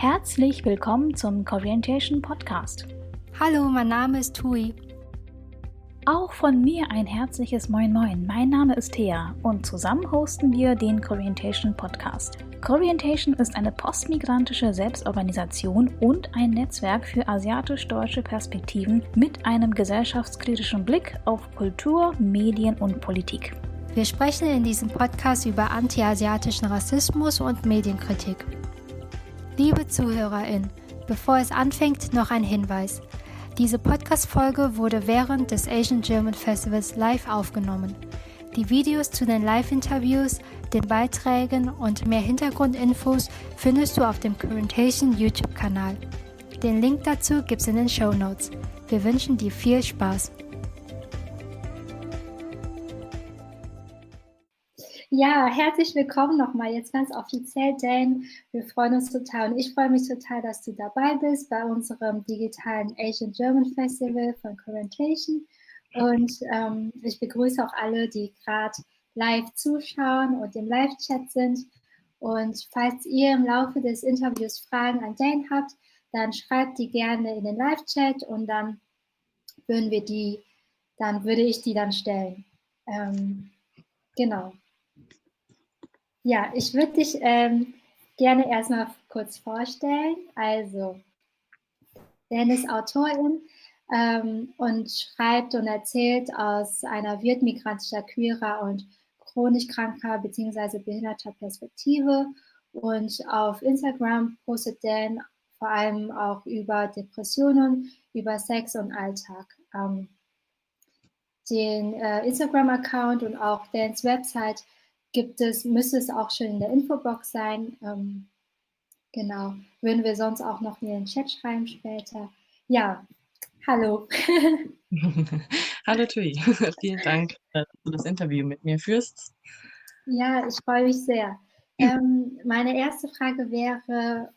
Herzlich willkommen zum Corientation Podcast. Hallo, mein Name ist Tui. Auch von mir ein herzliches Moin Moin. Mein Name ist Thea und zusammen hosten wir den Corientation Podcast. Corientation ist eine postmigrantische Selbstorganisation und ein Netzwerk für asiatisch-deutsche Perspektiven mit einem gesellschaftskritischen Blick auf Kultur, Medien und Politik. Wir sprechen in diesem Podcast über antiasiatischen Rassismus und Medienkritik. Liebe ZuhörerInnen, bevor es anfängt, noch ein Hinweis. Diese Podcast-Folge wurde während des Asian German Festivals live aufgenommen. Die Videos zu den Live-Interviews, den Beiträgen und mehr Hintergrundinfos findest du auf dem Currentation YouTube-Kanal. Den Link dazu gibt's in den Show Notes. Wir wünschen dir viel Spaß. Ja, herzlich willkommen nochmal jetzt ganz offiziell, Dane. Wir freuen uns total und ich freue mich total, dass du dabei bist bei unserem digitalen Asian German Festival von Currentation. Und ähm, ich begrüße auch alle, die gerade live zuschauen und im Live-Chat sind. Und falls ihr im Laufe des Interviews Fragen an Dane habt, dann schreibt die gerne in den Live-Chat und dann würden wir die, dann würde ich die dann stellen. Ähm, genau. Ja, ich würde dich ähm, gerne erstmal kurz vorstellen. Also, Dan ist Autorin ähm, und schreibt und erzählt aus einer wirtmigrantischer, queerer und chronisch kranker bzw. behinderter Perspektive. Und auf Instagram postet Dan vor allem auch über Depressionen, über Sex und Alltag. Ähm, den äh, Instagram-Account und auch Dans Website gibt es, müsste es auch schon in der Infobox sein. Ähm, genau, würden wir sonst auch noch in den Chat schreiben später. Ja, hallo. hallo Tui, vielen Dank, dass du das Interview mit mir führst. Ja, ich freue mich sehr. Ähm, meine erste Frage wäre,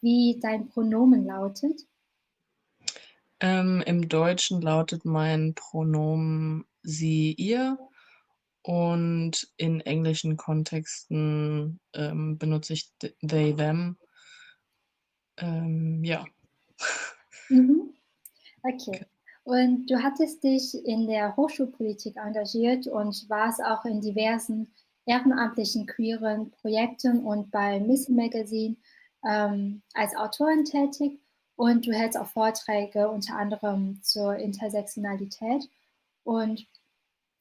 wie dein Pronomen lautet. Ähm, Im Deutschen lautet mein Pronomen sie, ihr und in englischen Kontexten ähm, benutze ich they, them. Ähm, ja. Mhm. Okay. Und du hattest dich in der Hochschulpolitik engagiert und warst auch in diversen ehrenamtlichen queeren Projekten und bei Miss Magazine ähm, als Autorin tätig. Und du hältst auch Vorträge unter anderem zur Intersektionalität. Und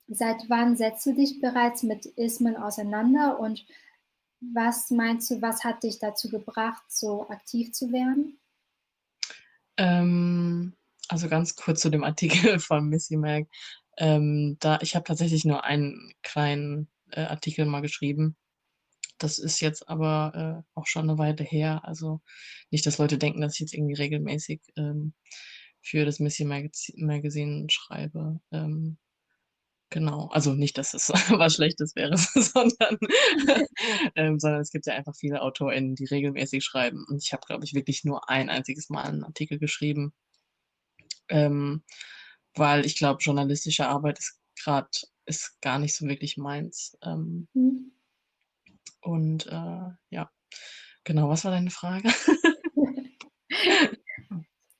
Seit wann setzt du dich bereits mit Ismen auseinander und was meinst du, was hat dich dazu gebracht, so aktiv zu werden? Ähm, also ganz kurz zu dem Artikel von Missy Mag. Ähm, da, ich habe tatsächlich nur einen kleinen äh, Artikel mal geschrieben. Das ist jetzt aber äh, auch schon eine Weile her. Also nicht, dass Leute denken, dass ich jetzt irgendwie regelmäßig ähm, für das Missy Magazine schreibe. Ähm, Genau, also nicht, dass es was Schlechtes wäre, sondern, ähm, sondern es gibt ja einfach viele AutorInnen, die regelmäßig schreiben. Und ich habe, glaube ich, wirklich nur ein einziges Mal einen Artikel geschrieben, ähm, weil ich glaube, journalistische Arbeit ist gerade ist gar nicht so wirklich meins. Ähm, mhm. Und äh, ja, genau, was war deine Frage?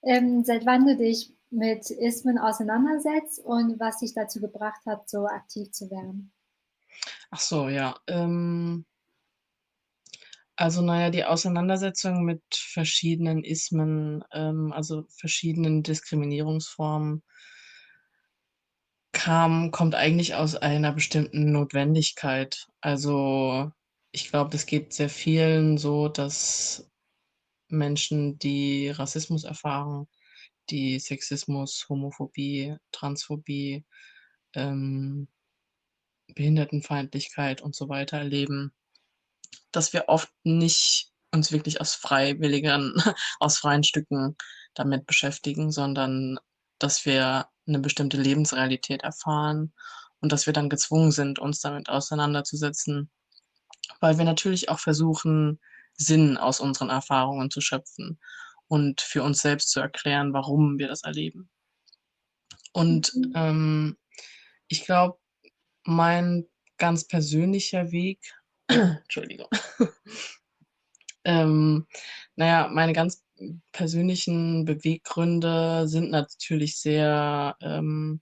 ähm, seit wann du dich mit Ismen auseinandersetzt und was dich dazu gebracht hat, so aktiv zu werden. Ach so, ja. Ähm, also naja, die Auseinandersetzung mit verschiedenen Ismen, ähm, also verschiedenen Diskriminierungsformen, kam, kommt eigentlich aus einer bestimmten Notwendigkeit. Also ich glaube, das geht sehr vielen so, dass Menschen, die Rassismus erfahren, die Sexismus, Homophobie, Transphobie, ähm, Behindertenfeindlichkeit und so weiter erleben, dass wir oft nicht uns wirklich aus freiwilligen, aus freien Stücken damit beschäftigen, sondern dass wir eine bestimmte Lebensrealität erfahren und dass wir dann gezwungen sind, uns damit auseinanderzusetzen, weil wir natürlich auch versuchen, Sinn aus unseren Erfahrungen zu schöpfen und für uns selbst zu erklären, warum wir das erleben. Und mhm. ähm, ich glaube, mein ganz persönlicher Weg, Entschuldigung, Ähm, naja, meine ganz persönlichen Beweggründe sind natürlich sehr ähm,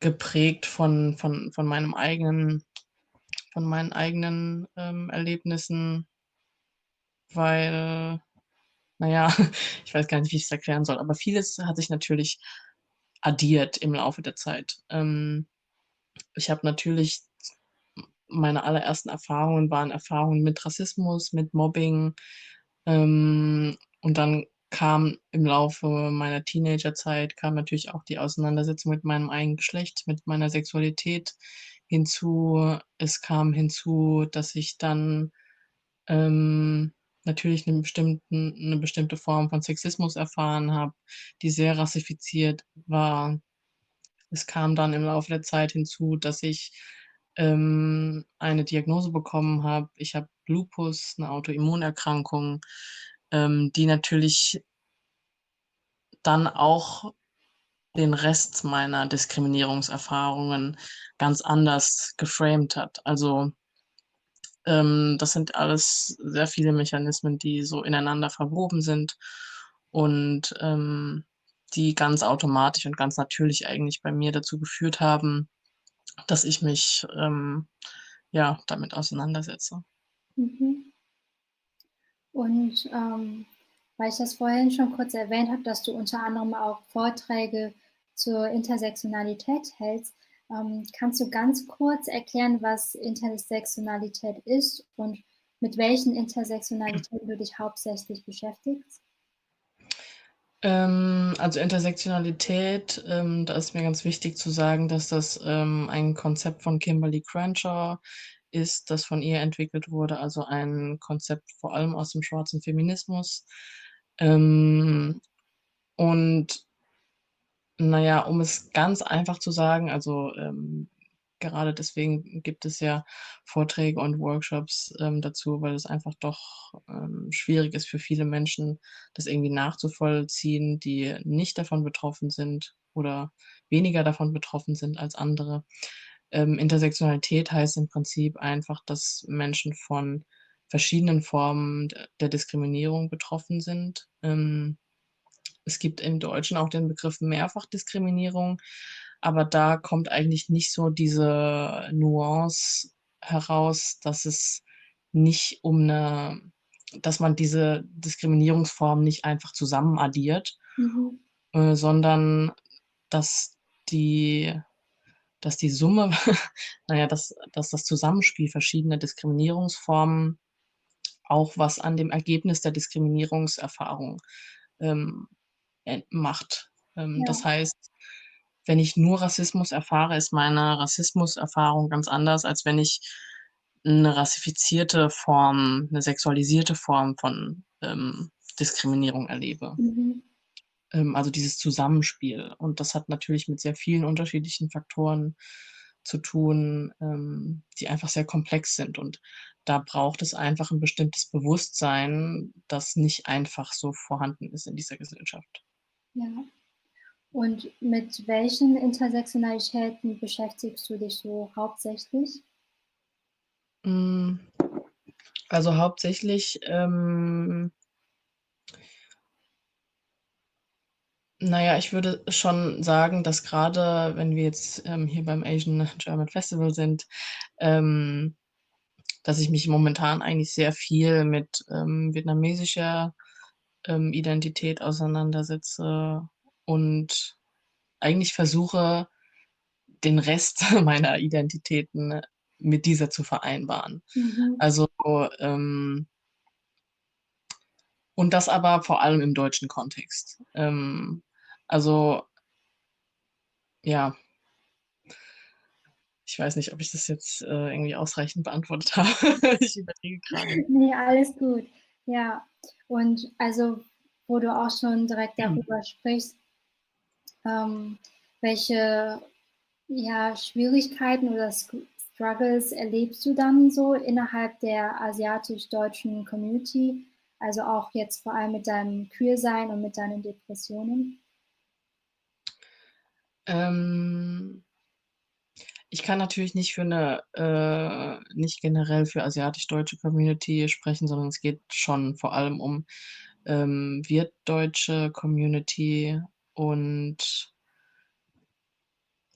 geprägt von, von, von meinem eigenen, von meinen eigenen ähm, Erlebnissen, weil, naja, ich weiß gar nicht, wie ich es erklären soll, aber vieles hat sich natürlich addiert im Laufe der Zeit. Ähm, ich habe natürlich meine allerersten Erfahrungen waren Erfahrungen mit Rassismus, mit Mobbing. Ähm, und dann kam im Laufe meiner Teenagerzeit kam natürlich auch die Auseinandersetzung mit meinem eigenen Geschlecht, mit meiner Sexualität hinzu. Es kam hinzu, dass ich dann ähm, natürlich eine, bestimmten, eine bestimmte Form von Sexismus erfahren habe, die sehr rassifiziert war. Es kam dann im Laufe der Zeit hinzu, dass ich ähm, eine Diagnose bekommen habe. Ich habe Lupus, eine Autoimmunerkrankung, ähm, die natürlich dann auch den Rest meiner Diskriminierungserfahrungen ganz anders geframed hat. Also das sind alles sehr viele Mechanismen, die so ineinander verwoben sind und ähm, die ganz automatisch und ganz natürlich eigentlich bei mir dazu geführt haben, dass ich mich ähm, ja damit auseinandersetze. Mhm. Und ähm, weil ich das vorhin schon kurz erwähnt habe, dass du unter anderem auch Vorträge zur Intersektionalität hältst, ähm, kannst du ganz kurz erklären, was Intersektionalität ist und mit welchen Intersektionalitäten du dich hauptsächlich beschäftigst? Ähm, also Intersektionalität, ähm, da ist mir ganz wichtig zu sagen, dass das ähm, ein Konzept von Kimberly Crenshaw ist, das von ihr entwickelt wurde, also ein Konzept vor allem aus dem schwarzen Feminismus. Ähm, naja, um es ganz einfach zu sagen, also ähm, gerade deswegen gibt es ja Vorträge und Workshops ähm, dazu, weil es einfach doch ähm, schwierig ist für viele Menschen, das irgendwie nachzuvollziehen, die nicht davon betroffen sind oder weniger davon betroffen sind als andere. Ähm, Intersektionalität heißt im Prinzip einfach, dass Menschen von verschiedenen Formen der Diskriminierung betroffen sind. Ähm, es gibt im Deutschen auch den Begriff Mehrfachdiskriminierung, aber da kommt eigentlich nicht so diese Nuance heraus, dass es nicht um eine, dass man diese Diskriminierungsform nicht einfach zusammen addiert, mhm. äh, sondern dass die, dass die Summe, naja, dass, dass das Zusammenspiel verschiedener Diskriminierungsformen auch was an dem Ergebnis der Diskriminierungserfahrung ähm, macht. Ähm, ja. Das heißt, wenn ich nur Rassismus erfahre, ist meine Rassismuserfahrung ganz anders, als wenn ich eine rassifizierte Form, eine sexualisierte Form von ähm, Diskriminierung erlebe. Mhm. Ähm, also dieses Zusammenspiel. Und das hat natürlich mit sehr vielen unterschiedlichen Faktoren zu tun, ähm, die einfach sehr komplex sind. Und da braucht es einfach ein bestimmtes Bewusstsein, das nicht einfach so vorhanden ist in dieser Gesellschaft. Ja. Und mit welchen Intersektionalitäten beschäftigst du dich so hauptsächlich? Mm, also hauptsächlich, ähm, naja, ich würde schon sagen, dass gerade wenn wir jetzt ähm, hier beim Asian German Festival sind, ähm, dass ich mich momentan eigentlich sehr viel mit ähm, vietnamesischer ähm, Identität auseinandersetze und eigentlich versuche, den Rest meiner Identitäten mit dieser zu vereinbaren. Mhm. Also, ähm, und das aber vor allem im deutschen Kontext. Ähm, also, ja, ich weiß nicht, ob ich das jetzt äh, irgendwie ausreichend beantwortet habe. ich überlege gerade. Nee, alles gut. Ja, und also, wo du auch schon direkt mhm. darüber sprichst, ähm, welche ja, Schwierigkeiten oder Struggles erlebst du dann so innerhalb der asiatisch-deutschen Community? Also auch jetzt vor allem mit deinem Queersein und mit deinen Depressionen? Ähm, Ich kann natürlich nicht für 'ne äh, nicht generell für asiatisch-deutsche Community sprechen, sondern es geht schon vor allem um, ähm, wirtdeutsche Community und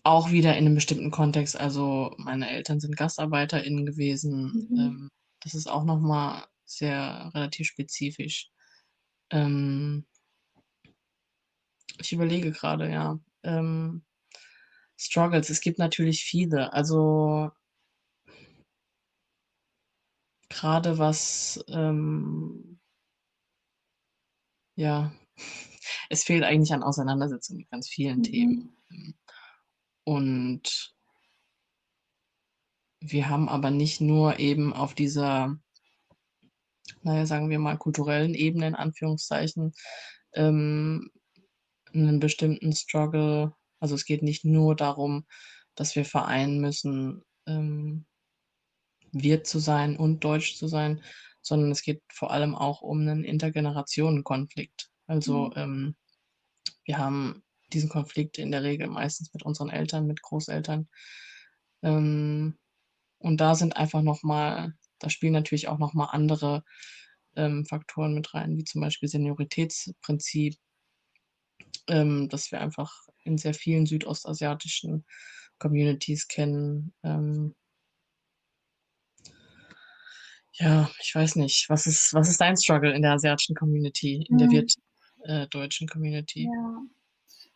auch wieder in 'nem bestimmten Kontext. Also, meine Eltern sind GastarbeiterInnen gewesen. Mhm. Ähm, das ist auch noch mal sehr relativ spezifisch. Ähm ich überlege grade, ja. Ähm, Struggles, es gibt natürlich viele. Also grade was, ähm ja, es fehlt eigentlich an Auseinandersetzung mit ganz vielen Themen. Mhm. Ähm, und wir haben aber nicht nur eben auf dieser na ja, sagen wir mal, kulturellen Ebene in Anführungszeichen, ähm, 'nen bestimmten Struggle. Also, es geht nicht nur darum, dass wir vereinen müssen, ähm, Wirt zu sein und deutsch zu sein, sondern es geht vor allem auch um 'nen Intergenerationenkonflikt. Also, Mhm. ähm, wir haben diesen Konflikt in der Regel meistens mit unseren Eltern, mit Großeltern. Ähm, und da sind einfach noch mal da spielen natürlich auch noch mal andere, ähm, Faktoren mit rein, wie zum Beispiel Senioritätsprinzip ähm, das wir einfach in sehr vielen südostasiatischen Communities kennen. Ähm ja, ich weiß nicht. Was ist was ist dein Struggle in der asiatischen Community, in der Mhm. virt äh, deutschen Community? Ja.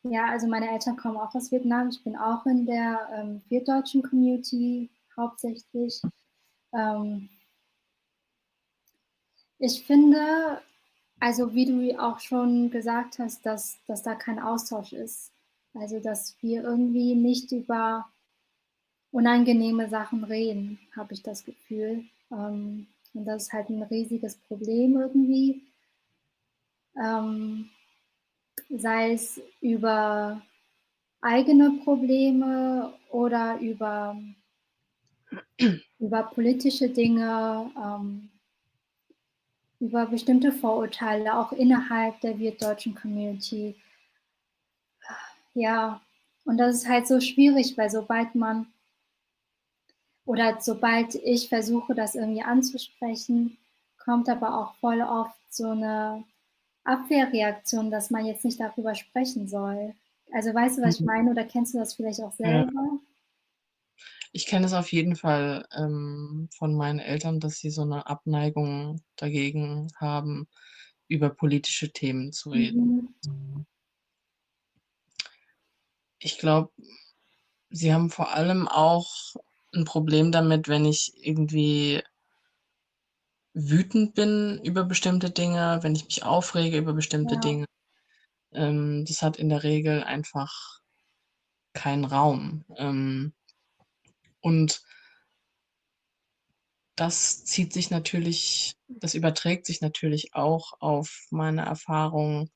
Ja, also meine Eltern kommen auch aus Vietnam. Ich bin auch in der, ähm, wirtdeutschen Community hauptsächlich. Ähm ich finde also, wie du auch schon gesagt hast, dass dass da kein Austausch ist. Also, dass wir irgendwie nicht über unangenehme Sachen reden, habe ich das Gefühl. Ähm, und das ist halt 'n riesiges Problem irgendwie. Ähm, sei es über eigene Probleme oder über über politische Dinge, ähm über bestimmte Vorurteile, auch innerhalb der wirtdeutschen Community. Ja, und das ist halt so schwierig, weil sobald man oder sobald ich versuche, das irgendwie anzusprechen, kommt aber auch voll oft so 'ne Abwehrreaktion, dass man jetzt nicht darüber sprechen soll. Also, weißt du, was ich Mhm. meine oder kennst du das vielleicht auch Ja. Ich kenne es auf jeden Fall, ähm, von meinen Eltern, dass sie so 'ne Abneigung dagegen haben, über politische Themen zu reden. Mhm. Mhm. Ich glaube, sie haben vor allem auch 'n Problem damit, wenn ich irgendwie wütend bin über bestimmte Dinge, wenn ich mich aufrege über bestimmte Ja. Dinge. Ähm, das hat in der Regel einfach keinen Raum. Ähm, und das zieht sich natürlich das überträgt sich natürlich auch auf meine Erfahrung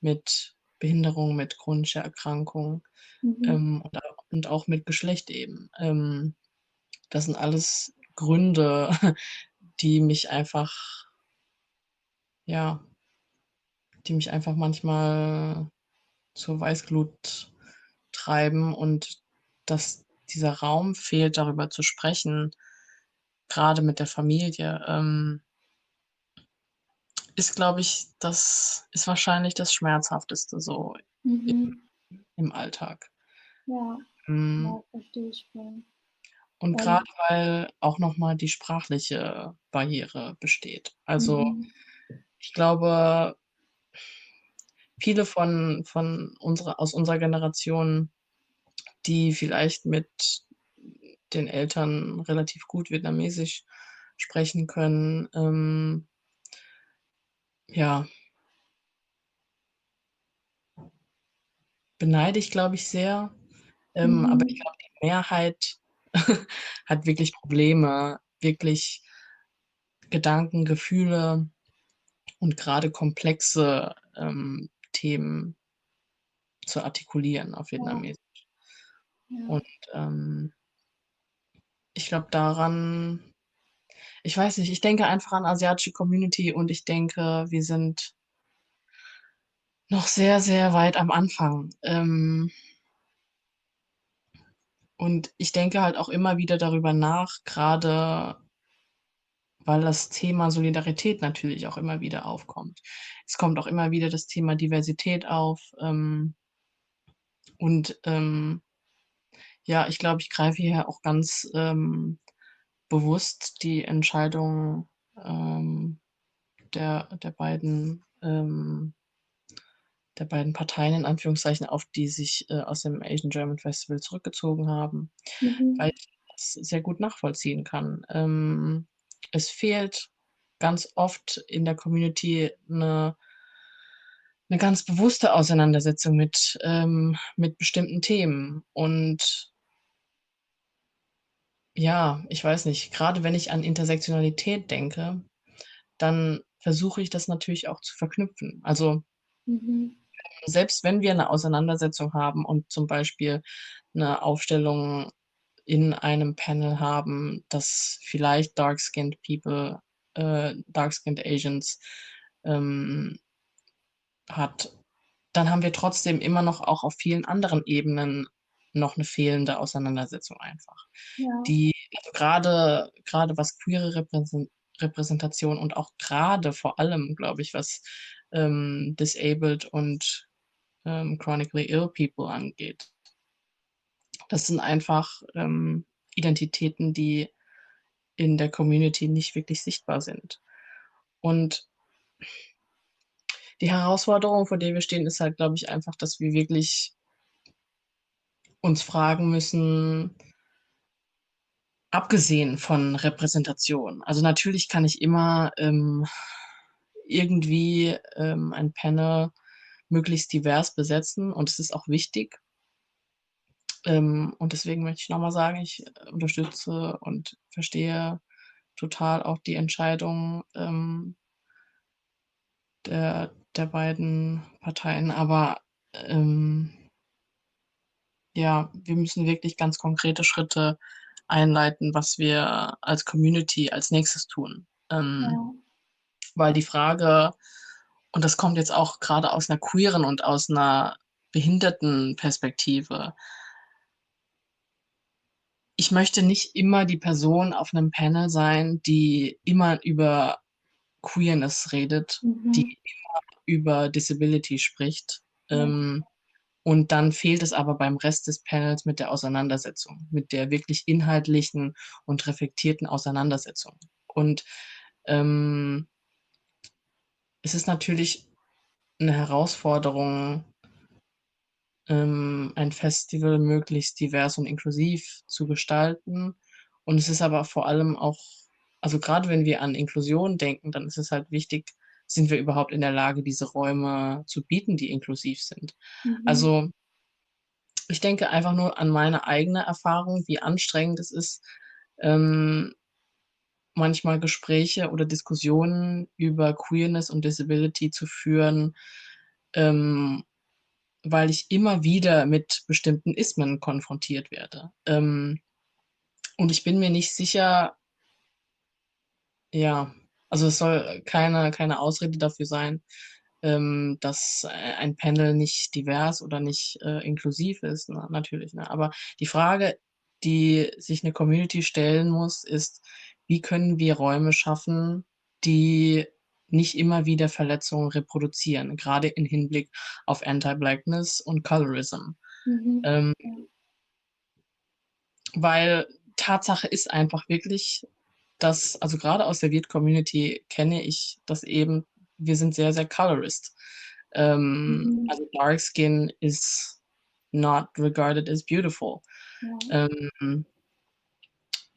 mit Behinderung, mit chronischer Erkrankung, Mhm. ähm, und auch und auch mit Geschlecht eben. Ähm, das sind alles Gründe, die mich einfach ja die mich einfach manchmal zur Weißglut treiben und dass dieser Raum fehlt, darüber zu sprechen, grade mit der Familie, ähm ist, glaube ich das ist wahrscheinlich das Schmerzhafteste so Mhm. im im Alltag. Ja, Hm. ja, verstehe ich voll. Und grade Und weil auch noch mal die sprachliche Barriere besteht. Also, Mhm. ich glaube viele von von unserer aus unserer Generation, die vielleicht mit den Eltern relativ gut Vietnamesisch sprechen können, ähm ja beneide ich, glaube ich, sehr. Ähm, aber ich Mhm. glaube, die Mehrheit hat wirklich Probleme, wirklich Gedanken, Gefühle und grade komplexe, ähm, Themen zu artikulieren auf. Vietnamesisch. Und, ähm ich glaube daran ich weiß nicht, ich denke einfach an asiatische Community und ich denke, wir sind noch sehr, sehr weit am Anfang. Ähm und ich denke halt auch immer wieder darüber nach, gerade weil das Thema Solidarität natürlich auch immer wieder aufkommt. Es kommt auch immer wieder das Thema Diversität auf. Ähm, und ähm, ja, ich glaube, ich greife hier auch ganz ähm, bewusst die Entscheidung ähm, der, der beiden ähm, der beiden Parteien in Anführungszeichen, auf die sich äh, aus dem Asian German Festival zurückgezogen haben, Mhm. weil ich das sehr gut nachvollziehen kann. Ähm, es fehlt ganz oft in der Community eine, eine ganz bewusste Auseinandersetzung mit, ähm, mit bestimmten Themen. Und ja, ich weiß nicht, gerade wenn ich an Intersektionalität denke, dann versuche ich das natürlich auch zu verknüpfen. Also Mhm. selbst wenn wir eine Auseinandersetzung haben und zum Beispiel eine Aufstellung in einem Panel haben, dass vielleicht dark-skinned people, äh, dark-skinned Asians ähm, hat, dann haben wir trotzdem immer noch auch auf vielen anderen Ebenen noch eine fehlende Auseinandersetzung einfach. Ja. Die also grade grade was queere Repräsen Repräsentation und auch gerade vor allem, glaube ich, was, ähm, disabled und, ähm, chronically ill people angeht. Das sind einfach, ähm, Identitäten, die in der Community nicht wirklich sichtbar sind. Und die Herausforderung, vor der wir stehen, ist halt, glaube ich, einfach, dass wir wirklich uns fragen müssen abgesehen von Repräsentation. Also, natürlich kann ich immer, ähm, irgendwie, ähm, ein Panel möglichst divers besetzen und es ist auch wichtig. Ähm, und deswegen möchte ich noch mal sagen, ich äh, unterstütze und verstehe total auch die Entscheidung, ähm der der beiden Parteien. Aber, ähm ja, wir müssen wirklich ganz konkrete Schritte einleiten, was wir als Community als Nächstes tun. Ähm, Ja. weil die Frage und das kommt jetzt auch grade aus 'ner queeren und aus 'ner Behindertenperspektive. Ich möchte nicht immer die Person auf 'nem Panel sein, die immer über Queerness redet, die Mhm. immer über Disability spricht. Ja. Ähm, und dann fehlt es aber beim Rest des Panels mit der Auseinandersetzung, mit der wirklich inhaltlichen und reflektierten Auseinandersetzung. Und, ähm es ist natürlich 'ne Herausforderung ähm, ein Festival möglichst divers und inklusiv zu gestalten. Und es ist aber vor allem auch also, grade wenn wir an Inklusion denken, dann ist es halt wichtig, sind wir überhaupt in der Lage, diese Räume zu bieten, die inklusiv sind? Mhm. Also ich denke einfach nur an meine eigene Erfahrung, wie anstrengend es ist, ähm, manchmal Gespräche oder Diskussionen über Queerness und Disability zu führen, ähm, weil ich immer wieder mit bestimmten Ismen konfrontiert werde. Ähm, und ich bin mir nicht sicher ja, also, es soll keine keine Ausrede dafür sein, ähm, dass ei ein Panel nicht divers oder nicht, äh, inklusiv ist, ne, natürlich, ne? Aber die Frage, die sich 'ne Community stellen muss, ist: Wie können wir Räume schaffen, die nicht immer wieder Verletzungen reproduzieren, grade in Hinblick auf Anti-Blackness und Colorism? Mhm. Ähm weil Tatsache ist einfach wirklich, dass also, grade aus der Viet-Community kenne ich das eben, wir sind sehr, sehr colorist. Ähm, Mhm. also, Dark Skin is not regarded as beautiful. Ja. Ähm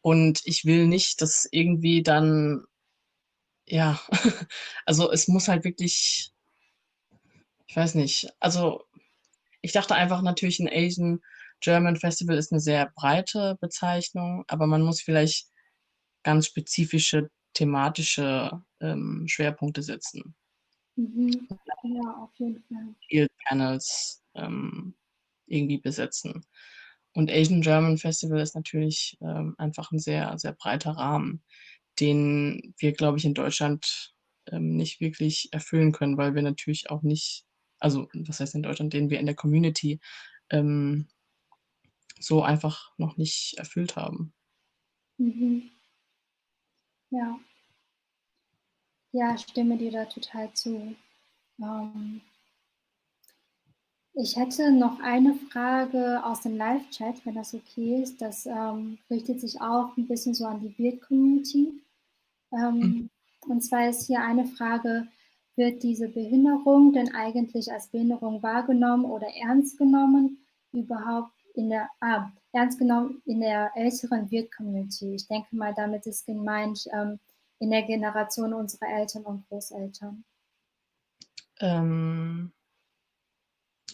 und ich will nicht, dass irgendwie dann ja, also, es muss halt wirklich ich weiß nicht. Also, ich dachte einfach natürlich 'n Asian German Festival ist 'ne sehr breite Bezeichnung, aber man muss vielleicht ganz spezifische thematische, ähm, Schwerpunkte setzen. Mhm. Ja, auf jeden Fall. Panels, ähm, irgendwie besetzen. Und Asian German Festival ist natürlich, ähm, einfach 'n sehr, sehr breiter Rahmen, den wir, glaube ich, in Deutschland, ähm, nicht wirklich erfüllen können, weil wir natürlich auch nicht also, was heißt in Deutschland, den wir in der Community, ähm so einfach noch nicht erfüllt haben. Mhm. Ja. Ja, stimme dir da total zu. Ähm, ich hätte noch eine Frage aus dem Live-Chat, wenn das okay ist. Das ähm, richtet sich auch ein bisschen so an die Beard-Community. Ähm, mhm. Und zwar ist hier eine Frage, wird diese Behinderung denn eigentlich als Behinderung wahrgenommen oder ernst genommen? Überhaupt in der, ah, ernst genommen in der älteren Wirt-Community. Ich denke mal, damit ist gemeint ähm, in der Generation unserer Eltern und Großeltern. Ähm,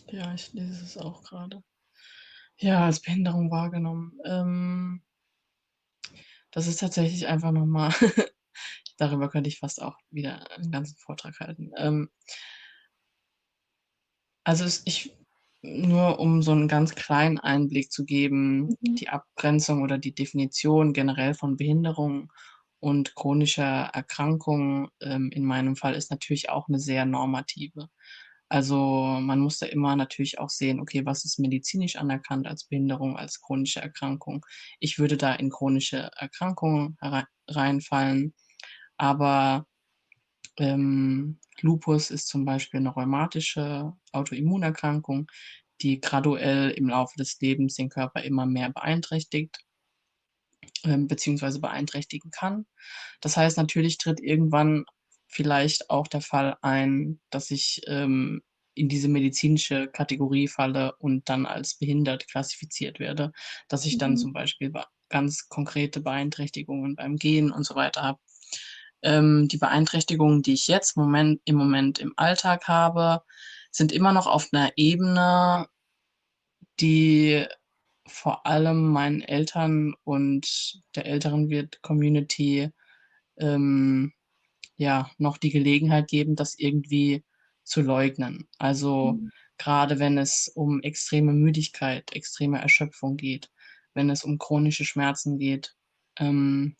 ja, ich lese es auch gerade. Ja, als Behinderung wahrgenommen. Ähm, das ist tatsächlich einfach nochmal, darüber könnte ich fast auch wieder einen ganzen Vortrag halten. Ähm, also es, ich, nur um so einen ganz kleinen Einblick zu geben, mhm. die Abgrenzung oder die Definition generell von Behinderung und chronischer Erkrankung ähm, in meinem Fall ist natürlich auch eine sehr normative. Also man muss da immer natürlich auch sehen, okay, was ist medizinisch anerkannt als Behinderung, als chronische Erkrankung. Ich würde da in chronische Erkrankungen reinfallen, aber ähm, Lupus ist zum Beispiel eine rheumatische Autoimmunerkrankung, die graduell im Laufe des Lebens den Körper immer mehr beeinträchtigt ähm, beziehungsweise beeinträchtigen kann. Das heißt, natürlich tritt irgendwann vielleicht auch der Fall ein, dass ich ähm, in diese medizinische Kategorie falle und dann als behindert klassifiziert werde, dass ich dann mhm. zum Beispiel ganz konkrete Beeinträchtigungen beim Gehen und so weiter habe. Ähm, die Beeinträchtigungen, die ich jetzt Moment, im Moment im Alltag habe, sind immer noch auf einer Ebene, die vor allem meinen Eltern und der älteren Wirt-Community ähm, ja noch die Gelegenheit geben, das irgendwie zu leugnen. Also mhm. gerade wenn es um extreme Müdigkeit, extreme Erschöpfung geht, wenn es um chronische Schmerzen geht, ähm,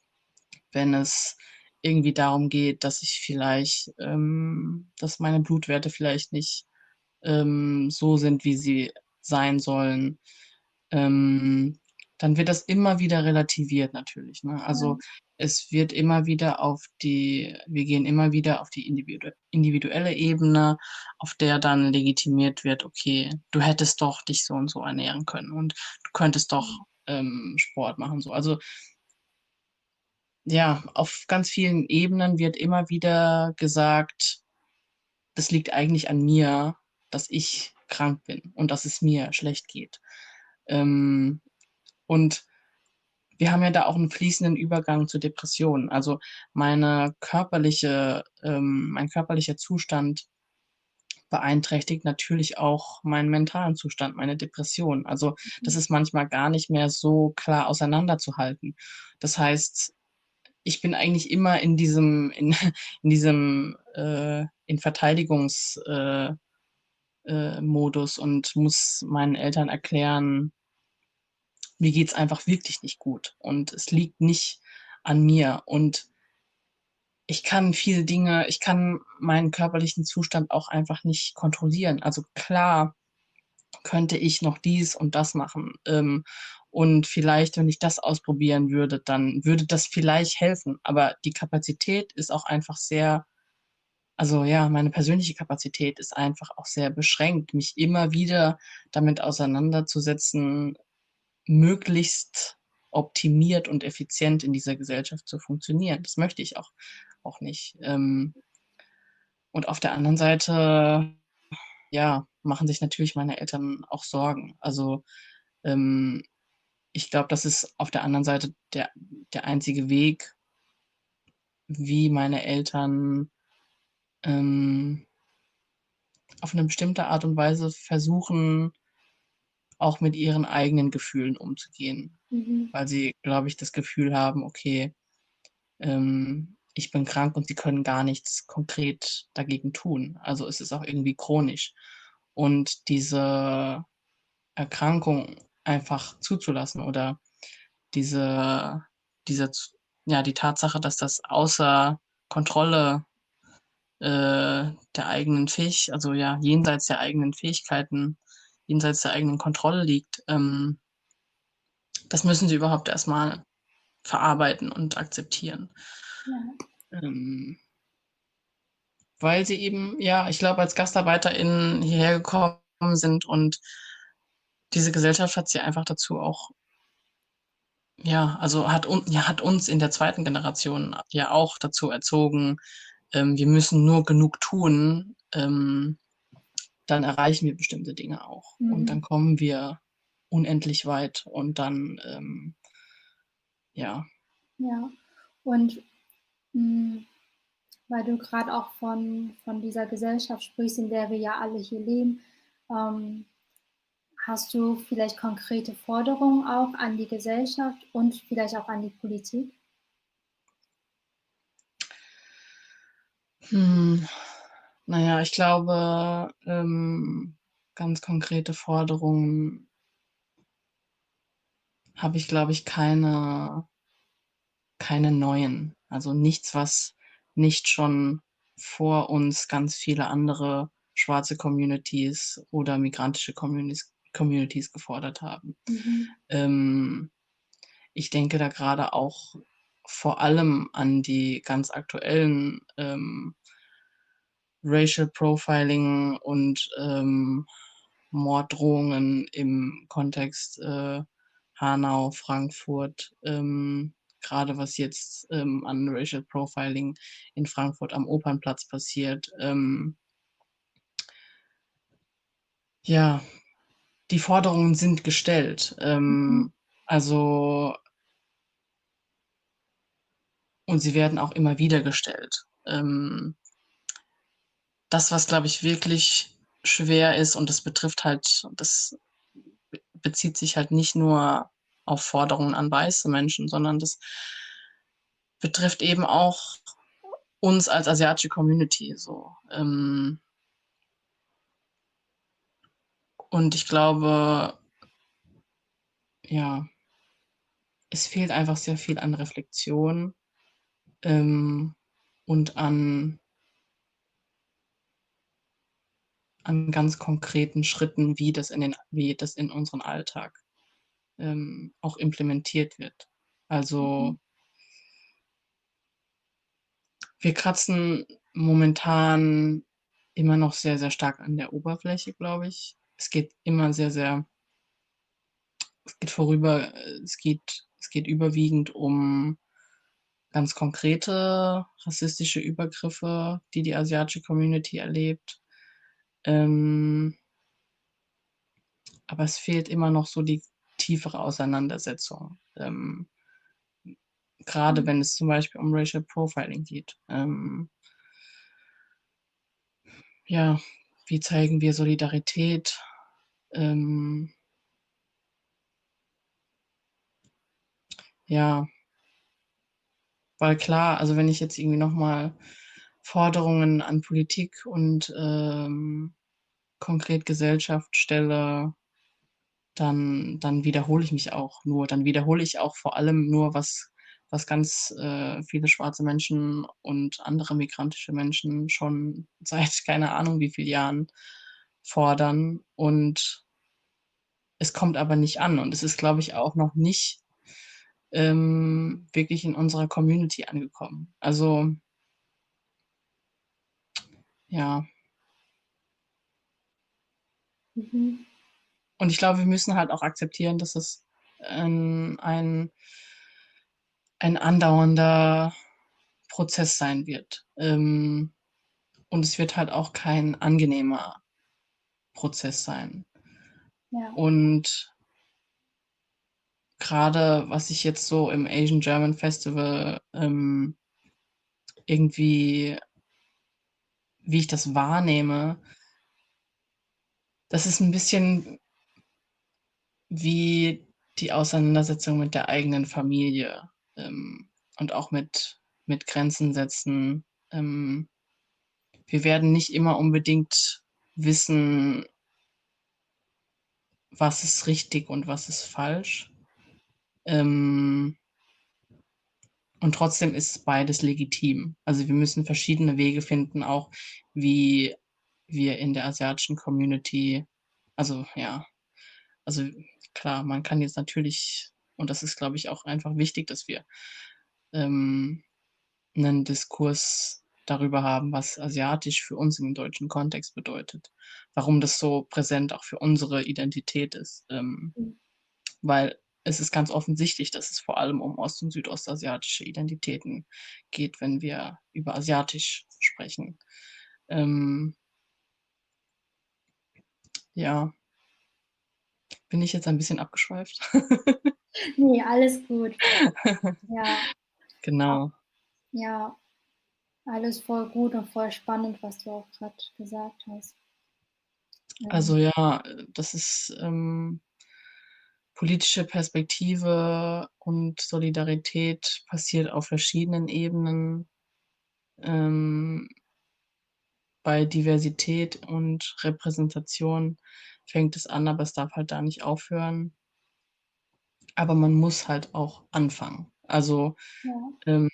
wenn es irgendwie darum geht, dass ich vielleicht, ähm, dass meine Blutwerte vielleicht nicht ähm, so sind, wie sie sein sollen, ähm, dann wird das immer wieder relativiert natürlich. Ne? Also ja. es wird immer wieder auf die, wir gehen immer wieder auf die individu individuelle Ebene, auf der dann legitimiert wird, okay, du hättest doch dich so und so ernähren können und du könntest doch ähm, Sport machen. So. Also ja, auf ganz vielen Ebenen wird immer wieder gesagt, das liegt eigentlich an mir, dass ich krank bin und dass es mir schlecht geht. Ähm, und wir haben ja da auch einen fließenden Übergang zu Depressionen. Also meine körperliche, ähm, mein körperlicher Zustand beeinträchtigt natürlich auch meinen mentalen Zustand, meine Depression. Also das mhm. ist manchmal gar nicht mehr so klar auseinanderzuhalten. Das heißt, ich bin eigentlich immer in diesem, in, in diesem, äh, in Verteidigungsmodus äh, äh, und muss meinen Eltern erklären, mir geht es einfach wirklich nicht gut und es liegt nicht an mir und ich kann viele Dinge, ich kann meinen körperlichen Zustand auch einfach nicht kontrollieren. Also klar könnte ich noch dies und das machen. Ähm, und vielleicht, wenn ich das ausprobieren würde, dann würde das vielleicht helfen. Aber die Kapazität ist auch einfach sehr, also ja, meine persönliche Kapazität ist einfach auch sehr beschränkt, mich immer wieder damit auseinanderzusetzen, möglichst optimiert und effizient in dieser Gesellschaft zu funktionieren. Das möchte ich auch, auch nicht. Ähm, und auf der anderen Seite, ja, machen sich natürlich meine Eltern auch Sorgen. Also ähm, ich glaube, das ist auf der anderen Seite der, der einzige Weg, wie meine Eltern ähm, auf eine bestimmte Art und Weise versuchen, auch mit ihren eigenen Gefühlen umzugehen. Mhm. Weil sie, glaube ich, das Gefühl haben, okay, ähm, ich bin krank und sie können gar nichts konkret dagegen tun. Also es ist auch irgendwie chronisch. Und diese Erkrankung einfach zuzulassen oder diese, diese, ja, die Tatsache, dass das außer Kontrolle äh, der eigenen Fähigkeiten, also ja, jenseits der eigenen Fähigkeiten jenseits der eigenen Kontrolle liegt, ähm, das müssen sie überhaupt erstmal verarbeiten und akzeptieren. Ja. Ähm, weil sie eben, ja, ich glaube, als GastarbeiterInnen hierher gekommen sind und diese Gesellschaft hat sie einfach dazu auch, ja, also hat, ja, hat uns in der zweiten Generation ja auch dazu erzogen, ähm, wir müssen nur genug tun, ähm, dann erreichen wir bestimmte Dinge auch. Mhm. Und dann kommen wir unendlich weit und dann, ähm, ja. Ja, und mh, hm, weil du gerade auch von, von dieser Gesellschaft sprichst, in der wir ja alle hier leben, ähm, hast du vielleicht konkrete Forderungen auch an die Gesellschaft und vielleicht auch an die Politik? Hm, naja, ich glaube, ähm, ganz konkrete Forderungen habe ich, glaube ich, keine, keine neuen. Also nichts, was nicht schon vor uns ganz viele andere schwarze Communities oder migrantische Communities, Communities gefordert haben. Mhm. Ähm, ich denke da gerade auch vor allem an die ganz aktuellen ähm, Racial Profiling und ähm, Morddrohungen im Kontext äh, Hanau, Frankfurt, ähm, gerade was jetzt ähm, an Racial Profiling in Frankfurt am Opernplatz passiert. Ähm, ja, die Forderungen sind gestellt. Ähm, mhm. Also, und sie werden auch immer wieder gestellt. Ähm, das, was, glaube ich, wirklich schwer ist, und das betrifft halt, das bezieht sich halt nicht nur auf Forderungen an weiße Menschen, sondern das betrifft eben auch uns als asiatische Community so. Ähm, und ich glaube, ja, es fehlt einfach sehr viel an Reflexion ähm, und an an ganz konkreten Schritten, wie das in, den, wie das in unseren Alltag ähm, auch implementiert wird. Also mhm. wir kratzen momentan immer noch sehr, sehr stark an der Oberfläche, glaube ich. Es geht immer sehr, sehr, es geht vorüber, es geht, es geht überwiegend um ganz konkrete rassistische Übergriffe, die die asiatische Community erlebt. Ähm, aber es fehlt immer noch so die tiefere Auseinandersetzung. Ähm, gerade mhm. wenn es zum Beispiel um Racial Profiling geht. Ähm, ja, wie zeigen wir Solidarität? Ähm, ja, weil klar, also wenn ich jetzt irgendwie nochmal Forderungen an Politik und ähm, konkret Gesellschaft stelle, dann, dann wiederhole ich mich auch nur. Dann wiederhole ich auch vor allem nur, was, was ganz äh, viele schwarze Menschen und andere migrantische Menschen schon seit keine Ahnung wie vielen Jahren fordern. Und es kommt aber nicht an. Und es ist, glaube ich, auch noch nicht ähm, wirklich in unserer Community angekommen. Also ja. Mhm. Und ich glaube, wir müssen halt auch akzeptieren, dass es ein, ein, ein andauernder Prozess sein wird. Ähm, und es wird halt auch kein angenehmer Prozess sein. Ja. Und gerade was ich jetzt so im Asian German Festival ähm, irgendwie wie ich das wahrnehme, das ist ein bisschen wie die Auseinandersetzung mit der eigenen Familie ähm, und auch mit, mit Grenzen setzen. Ähm, wir werden nicht immer unbedingt wissen, was ist richtig und was ist falsch. Ähm, und trotzdem ist beides legitim. Also wir müssen verschiedene Wege finden, auch wie wir in der asiatischen Community, also ja, also klar, man kann jetzt natürlich Und das ist, glaube ich, auch einfach wichtig, dass wir ähm, einen Diskurs darüber haben, was asiatisch für uns im deutschen Kontext bedeutet. Warum das so präsent auch für unsere Identität ist. Ähm, mhm. Weil es ist ganz offensichtlich, dass es vor allem um ost- und südostasiatische Identitäten geht, wenn wir über asiatisch sprechen. Ähm, ja. Bin ich jetzt ein bisschen abgeschweift? nee, alles gut. Ja. Genau. Ja, alles voll gut und voll spannend, was du auch gerade gesagt hast. Also ja, das ist ähm, politische Perspektive und Solidarität passiert auf verschiedenen Ebenen. Ähm, bei Diversität und Repräsentation fängt es an, aber es darf halt da nicht aufhören. Aber man muss halt auch anfangen. Also ja. ähm,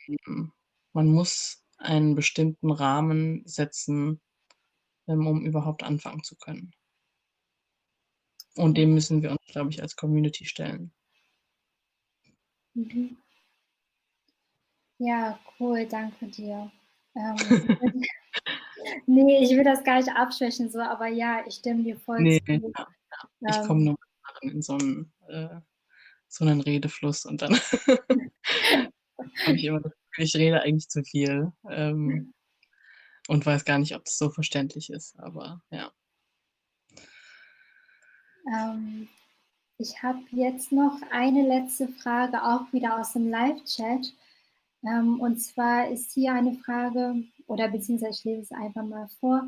man muss einen bestimmten Rahmen setzen, ähm, um überhaupt anfangen zu können. Und dem müssen wir uns, glaube ich, als Community stellen. Mhm. Ja, cool, danke dir. Ähm, nee, ich will das gar nicht abschwächen, so, aber ja, ich stimme dir voll nee, zu. Ja, ja. Ich komme ähm, nur in so einen, äh, so einen Redefluss und dann habe ich immer das Gefühl, ich rede eigentlich zu viel ähm, und weiß gar nicht, ob das so verständlich ist, aber ja. Ähm, ich habe jetzt noch eine letzte Frage, auch wieder aus dem Live-Chat. Ähm, und zwar ist hier eine Frage, oder beziehungsweise ich lese es einfach mal vor.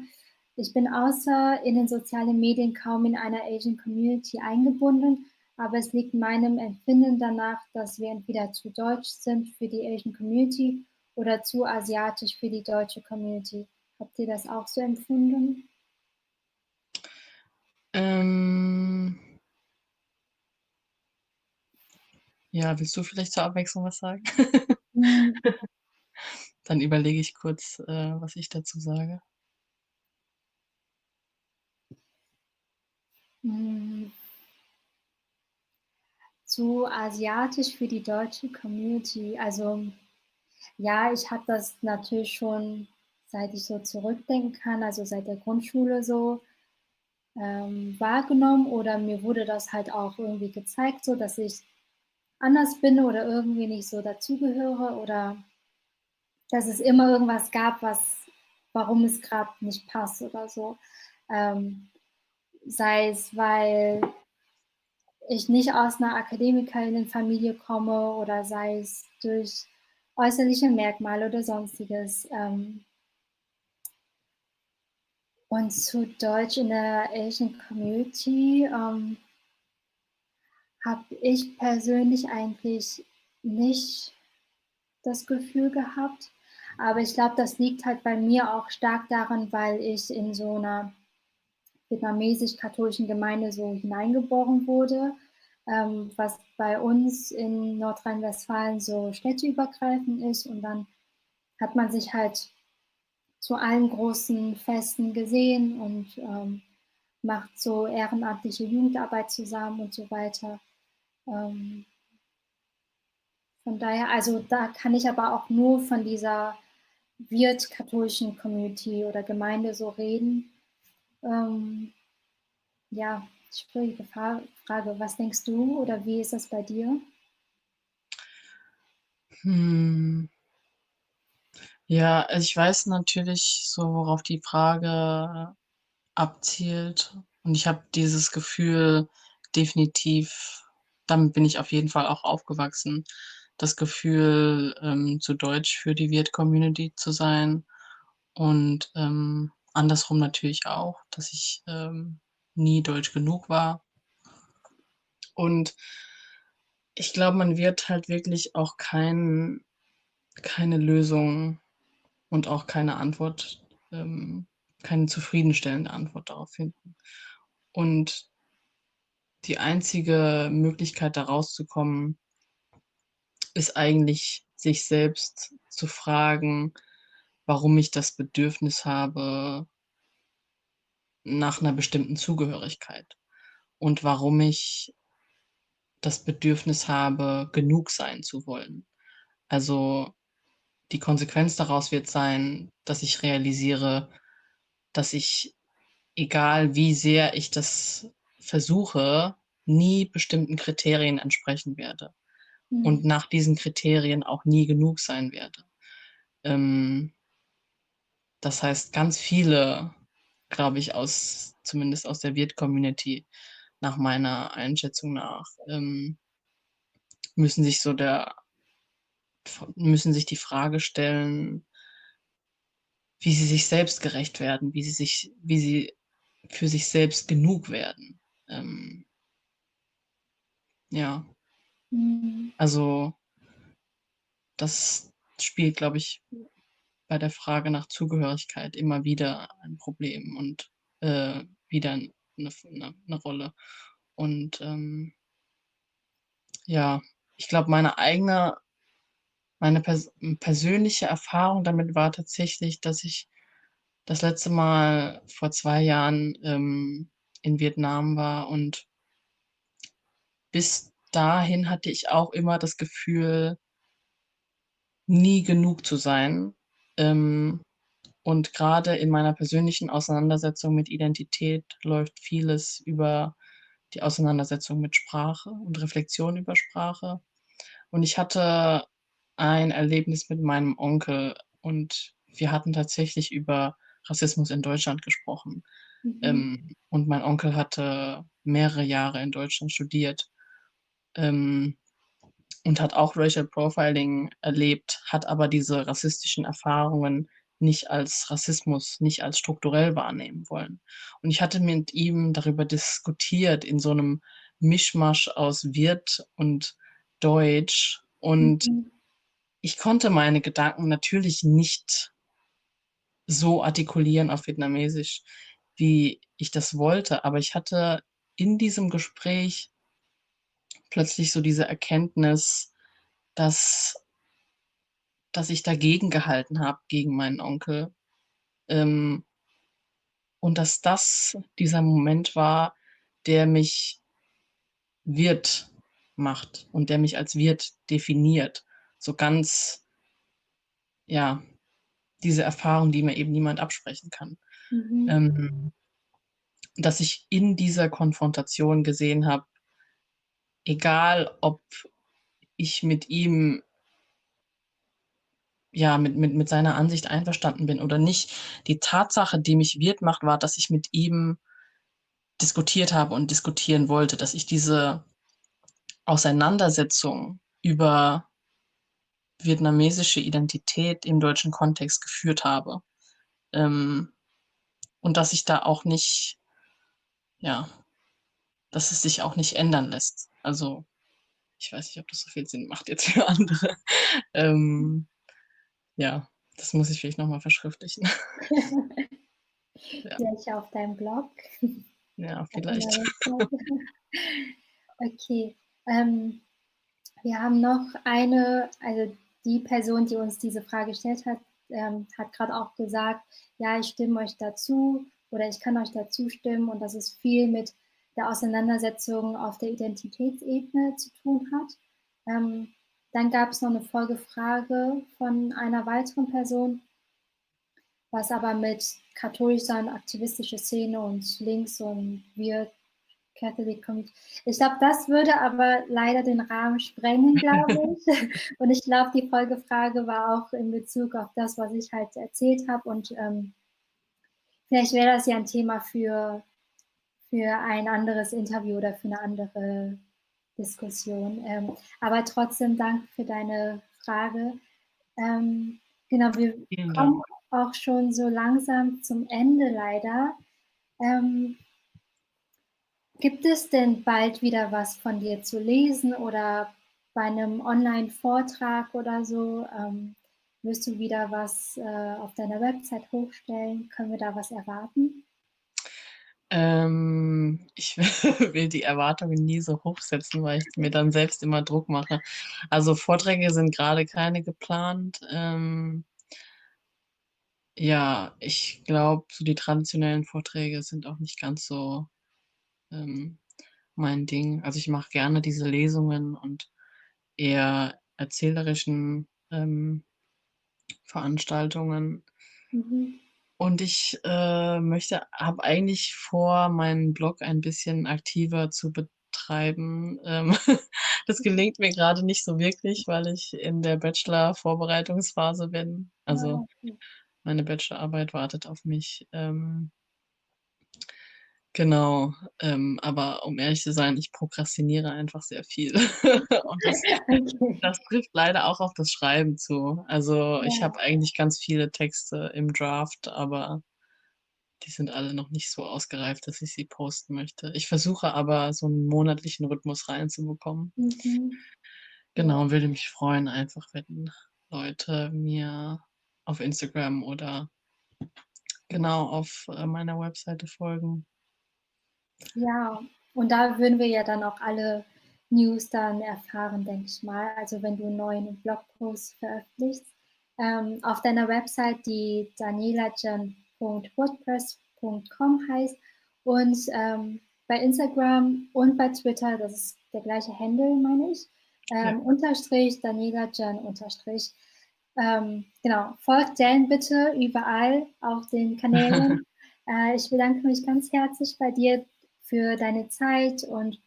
Ich bin außer in den sozialen Medien kaum in einer Asian Community eingebunden, aber es liegt meinem Empfinden danach, dass wir entweder zu deutsch sind für die Asian Community oder zu asiatisch für die deutsche Community. Habt ihr das auch so empfunden? Ähm ja, willst du vielleicht zur Abwechslung was sagen? Mhm. Dann überlege ich kurz, äh, was ich dazu sage. Zu asiatisch für die deutsche Community. Also ja, ich habe das natürlich schon, seit ich so zurückdenken kann, also seit der Grundschule so ähm, wahrgenommen oder mir wurde das halt auch irgendwie gezeigt, so dass ich anders bin oder irgendwie nicht so dazugehöre oder dass es immer irgendwas gab, was, warum es gerade nicht passt oder so. Ähm, sei es, weil ich nicht aus einer Akademikerinnenfamilie komme oder sei es durch äußerliche Merkmale oder sonstiges. Ähm, und zu Deutsch in der Asian Community ähm, habe ich persönlich eigentlich nicht das Gefühl gehabt. Aber ich glaube, das liegt halt bei mir auch stark daran, weil ich in so einer vietnamesisch-katholischen Gemeinde so hineingeboren wurde, ähm, was bei uns in Nordrhein-Westfalen so städteübergreifend ist. Und dann hat man sich halt zu allen großen Festen gesehen und ähm, macht so ehrenamtliche Jugendarbeit zusammen und so weiter. Ähm, von daher, also da kann ich aber auch nur von dieser wirt-katholischen Community oder Gemeinde so reden. Ähm, ja, schwierige Frage. Was denkst du oder wie ist das bei dir? Hm. Ja, also ich weiß natürlich so, worauf die Frage abzielt. Und ich habe dieses Gefühl definitiv, damit bin ich auf jeden Fall auch aufgewachsen, das Gefühl, ähm, zu deutsch für die Wirt-Community zu sein. Und ähm, andersrum natürlich auch, dass ich ähm, nie deutsch genug war. Und ich glaube, man wird halt wirklich auch kein, keine Lösung und auch keine Antwort, ähm, keine zufriedenstellende Antwort darauf finden. Und die einzige Möglichkeit, da rauszukommen, ist eigentlich, sich selbst zu fragen, warum ich das Bedürfnis habe nach einer bestimmten Zugehörigkeit und warum ich das Bedürfnis habe, genug sein zu wollen. Also die Konsequenz daraus wird sein, dass ich realisiere, dass ich, egal wie sehr ich das versuche, nie bestimmten Kriterien entsprechen werde mhm. und nach diesen Kriterien auch nie genug sein werde. Ähm, das heißt, ganz viele, glaube ich, aus, zumindest aus der Wirt-Community, nach meiner Einschätzung nach, ähm, müssen sich so der, müssen sich die Frage stellen, wie sie sich selbst gerecht werden, wie sie sich, wie sie für sich selbst genug werden. Ähm, ja. Mhm. Also das spielt, glaube ich, bei der Frage nach Zugehörigkeit immer wieder ein Problem und äh, wieder eine, eine, eine, Rolle. Und ähm, ja, ich glaube, meine eigene, meine pers persönliche Erfahrung damit war tatsächlich, dass ich das letzte Mal vor zwei Jahren ähm, in Vietnam war und bis dahin hatte ich auch immer das Gefühl, nie genug zu sein. Ähm, und gerade in meiner persönlichen Auseinandersetzung mit Identität läuft vieles über die Auseinandersetzung mit Sprache und Reflexion über Sprache. Und ich hatte ein Erlebnis mit meinem Onkel und wir hatten tatsächlich über Rassismus in Deutschland gesprochen. Mhm. Ähm, und mein Onkel hatte mehrere Jahre in Deutschland studiert ähm, und hat auch Racial Profiling erlebt, hat aber diese rassistischen Erfahrungen nicht als Rassismus, nicht als strukturell wahrnehmen wollen. Und ich hatte mit ihm darüber diskutiert in so einem Mischmasch aus Wirt und Deutsch und mhm. ich konnte meine Gedanken natürlich nicht so artikulieren auf Vietnamesisch, wie ich das wollte, aber ich hatte in diesem Gespräch plötzlich so diese Erkenntnis, dass, dass ich dagegen gehalten habe, gegen meinen Onkel. Ähm, und dass das dieser Moment war, der mich Wirt macht und der mich als Wirt definiert. So ganz, ja, diese Erfahrung, die mir eben niemand absprechen kann. Mhm. Ähm, dass ich in dieser Konfrontation gesehen habe, egal ob ich mit ihm ja, mit, mit, mit seiner Ansicht einverstanden bin oder nicht. Die Tatsache, die mich wirt macht, war, dass ich mit ihm diskutiert habe und diskutieren wollte, dass ich diese Auseinandersetzung über vietnamesische Identität im deutschen Kontext geführt habe. Ähm, und dass ich da auch nicht, ja, dass es sich auch nicht ändern lässt. Also, ich weiß nicht, ob das so viel Sinn macht jetzt für andere. ähm, ja, das muss ich vielleicht nochmal verschriftlichen. ja. Vielleicht auf deinem Blog. Ja, vielleicht. okay. Ähm, wir haben noch eine, also die Person, die uns diese Frage gestellt hat, ähm, hat gerade auch gesagt, ja, ich stimme euch dazu oder ich kann euch dazu stimmen und dass es viel mit der Auseinandersetzung auf der Identitätsebene zu tun hat. Ähm, dann gab es noch eine Folgefrage von einer weiteren Person, was aber mit katholischer und aktivistischer Szene und links und wir Catholic kommt. Ich glaube, das würde aber leider den Rahmen sprengen, glaube ich. und ich glaube, die Folgefrage war auch in Bezug auf das, was ich halt erzählt habe. Und ähm, vielleicht wäre das ja ein Thema für, für ein anderes Interview oder für eine andere Diskussion. Ähm, aber trotzdem danke für deine Frage. Ähm, genau, wir kommen auch schon so langsam zum Ende leider. Ähm, Gibt es denn bald wieder was von dir zu lesen oder bei einem Online-Vortrag oder so? Ähm, wirst du wieder was äh, auf deiner Website hochstellen? Können wir da was erwarten? Ähm, ich will die Erwartungen nie so hochsetzen, weil ich mir dann selbst immer Druck mache. Also Vorträge sind gerade keine geplant. Ähm, ja, ich glaube, so die traditionellen Vorträge sind auch nicht ganz so ähm, mein Ding. Also ich mache gerne diese Lesungen und eher erzählerischen ähm, Veranstaltungen. Mhm. Und ich äh, möchte, habe eigentlich vor, meinen Blog ein bisschen aktiver zu betreiben. Ähm, das gelingt mir gerade nicht so wirklich, weil ich in der Bachelor-Vorbereitungsphase bin. Also ah, meine Bachelorarbeit wartet auf mich. Ähm, Genau, ähm, aber um ehrlich zu sein, ich prokrastiniere einfach sehr viel. Und das, das, trifft leider auch auf das Schreiben zu. Also ja. ich habe eigentlich ganz viele Texte im Draft, aber die sind alle noch nicht so ausgereift, dass ich sie posten möchte. Ich versuche aber so einen monatlichen Rhythmus reinzubekommen. Mhm. Genau, und würde mich freuen, einfach wenn Leute mir auf Instagram oder genau auf äh, meiner Webseite folgen. Ja, und da würden wir ja dann auch alle News dann erfahren, denke ich mal. Also wenn du einen neuen Blogpost veröffentlichst. Ähm, auf deiner Website, die danielajan.wordpress.com heißt und ähm, bei Instagram und bei Twitter, das ist der gleiche Handle, meine ich, ähm, ja. unterstrich Danielajan unterstrich. Ähm, genau, folgt Dan bitte überall auf den Kanälen. äh, ich bedanke mich ganz herzlich bei dir, für deine Zeit und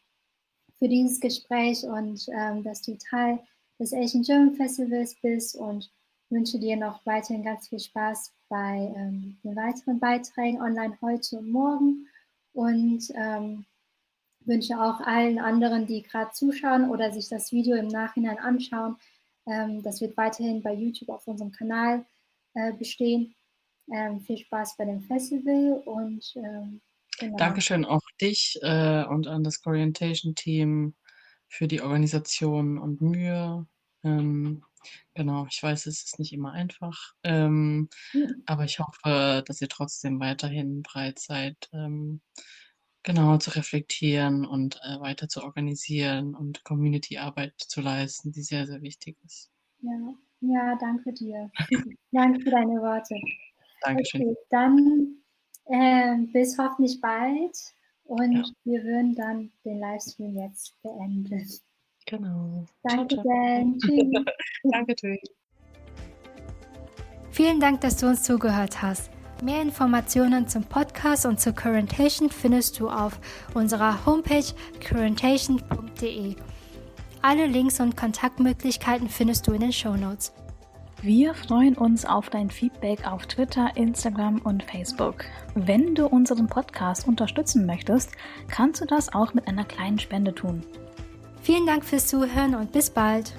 für dieses Gespräch und ähm, dass du Teil des Asian German Festivals bist und wünsche dir noch weiterhin ganz viel Spaß bei ähm, den weiteren Beiträgen online heute und morgen und ähm, wünsche auch allen anderen, die gerade zuschauen oder sich das Video im Nachhinein anschauen, ähm, das wird weiterhin bei YouTube auf unserem Kanal äh, bestehen. Ähm, viel Spaß bei dem Festival und ähm, Genau. Dankeschön auch dich äh, und an das Orientation-Team für die Organisation und Mühe. Ähm, genau, ich weiß, es ist nicht immer einfach, ähm, mhm. aber ich hoffe, dass ihr trotzdem weiterhin bereit seid, ähm, genau zu reflektieren und äh, weiter zu organisieren und Community-Arbeit zu leisten, die sehr, sehr wichtig ist. Ja, ja danke dir. danke für deine Worte. Dankeschön. Okay, dann äh, bis hoffentlich bald. Und ja. wir würden dann den Livestream jetzt beenden. Genau. Danke, ciao, Dan. Tschüss. Danke, tschüss. Vielen Dank, dass du uns zugehört hast. Mehr Informationen zum Podcast und zu Currentation findest du auf unserer Homepage currentation.de. Alle Links und Kontaktmöglichkeiten findest du in den Show Notes. Wir freuen uns auf dein Feedback auf Twitter, Instagram und Facebook. Wenn du unseren Podcast unterstützen möchtest, kannst du das auch mit einer kleinen Spende tun. Vielen Dank fürs Zuhören und bis bald.